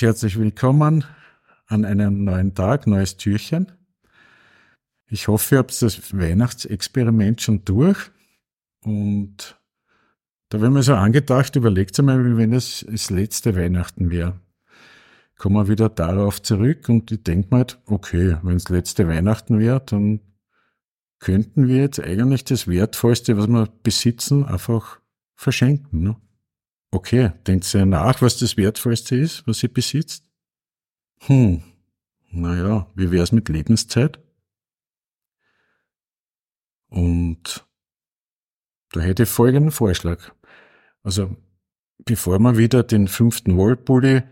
herzlich willkommen an einem neuen Tag, neues Türchen. Ich hoffe, ihr habt das Weihnachtsexperiment schon durch und da werden wir so angedacht, überlegt einmal, wie wenn es das letzte Weihnachten wäre. Kommen wir wieder darauf zurück und ich denke mir halt, okay, wenn es letzte Weihnachten wäre, dann könnten wir jetzt eigentlich das Wertvollste, was wir besitzen, einfach verschenken. Ne? Okay, denkt ihr nach, was das Wertvollste ist, was ihr besitzt? Hm, naja, wie wär's mit Lebenszeit? Und da hätte ich folgenden Vorschlag. Also, bevor man wieder den fünften Wollpulli,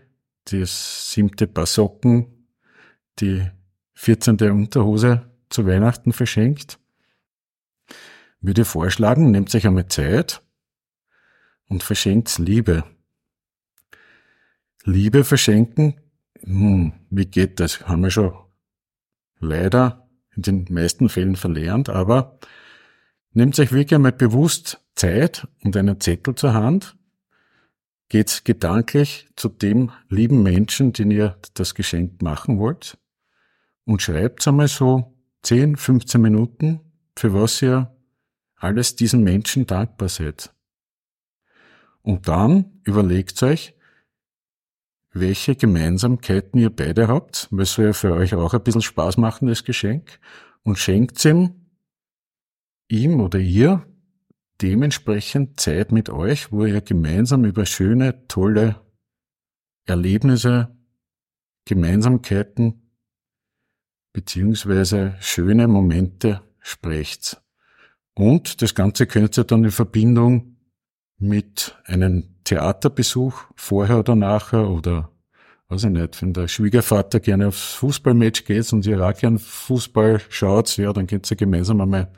das siebte Paar Socken, die vierzehnte Unterhose zu Weihnachten verschenkt, würde ich vorschlagen, nehmt euch einmal Zeit und verschenkt Liebe. Liebe verschenken, hm, wie geht das? Haben wir schon leider in den meisten Fällen verlernt, aber nehmt euch wirklich einmal bewusst Zeit und einen Zettel zur Hand, geht gedanklich zu dem lieben Menschen, den ihr das Geschenk machen wollt und schreibt einmal so 10, 15 Minuten, für was ihr alles diesen Menschen dankbar seid. Und dann überlegt euch, welche Gemeinsamkeiten ihr beide habt, weil soll ja für euch auch ein bisschen Spaß machen, das Geschenk, und schenkt ihm, ihm oder ihr, dementsprechend Zeit mit euch, wo ihr gemeinsam über schöne, tolle Erlebnisse, Gemeinsamkeiten beziehungsweise schöne Momente sprecht. Und das Ganze könnt ihr dann in Verbindung mit einem Theaterbesuch vorher oder nachher oder weiß ich nicht, wenn der Schwiegervater gerne aufs Fußballmatch geht und ihr auch Fußball schaut, ja, dann könnt ihr gemeinsam einmal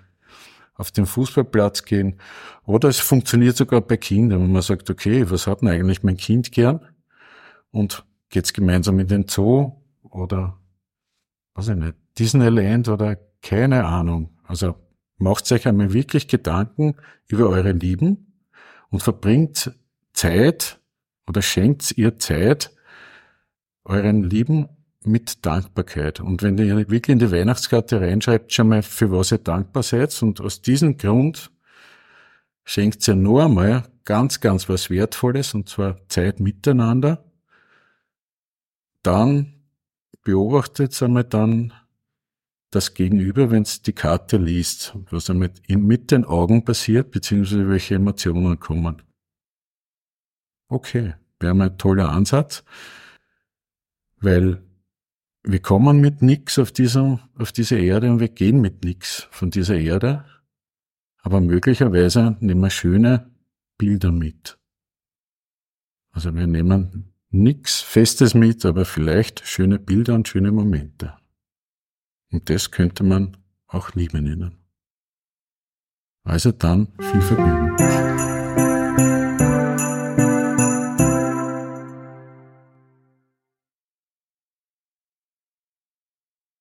auf den Fußballplatz gehen. Oder es funktioniert sogar bei Kindern, wenn man sagt, okay, was hat denn eigentlich mein Kind gern? Und geht's gemeinsam in den Zoo oder, weiß ich nicht, Disneyland oder keine Ahnung. Also macht euch einmal wirklich Gedanken über eure Lieben und verbringt Zeit oder schenkt ihr Zeit euren Lieben mit Dankbarkeit. Und wenn ihr wirklich in die Weihnachtskarte reinschreibt, schon mal, für was ihr dankbar seid, und aus diesem Grund schenkt ihr nur einmal ganz, ganz was Wertvolles, und zwar Zeit miteinander, dann beobachtet einmal dann das Gegenüber, wenn es die Karte liest, was damit mit den Augen passiert, beziehungsweise welche Emotionen kommen. Okay, wäre mal ein toller Ansatz, weil wir kommen mit nix auf, diesem, auf diese Erde und wir gehen mit nix von dieser Erde, aber möglicherweise nehmen wir schöne Bilder mit. Also wir nehmen nix Festes mit, aber vielleicht schöne Bilder und schöne Momente. Und das könnte man auch Liebe nennen. Also dann viel Vergnügen.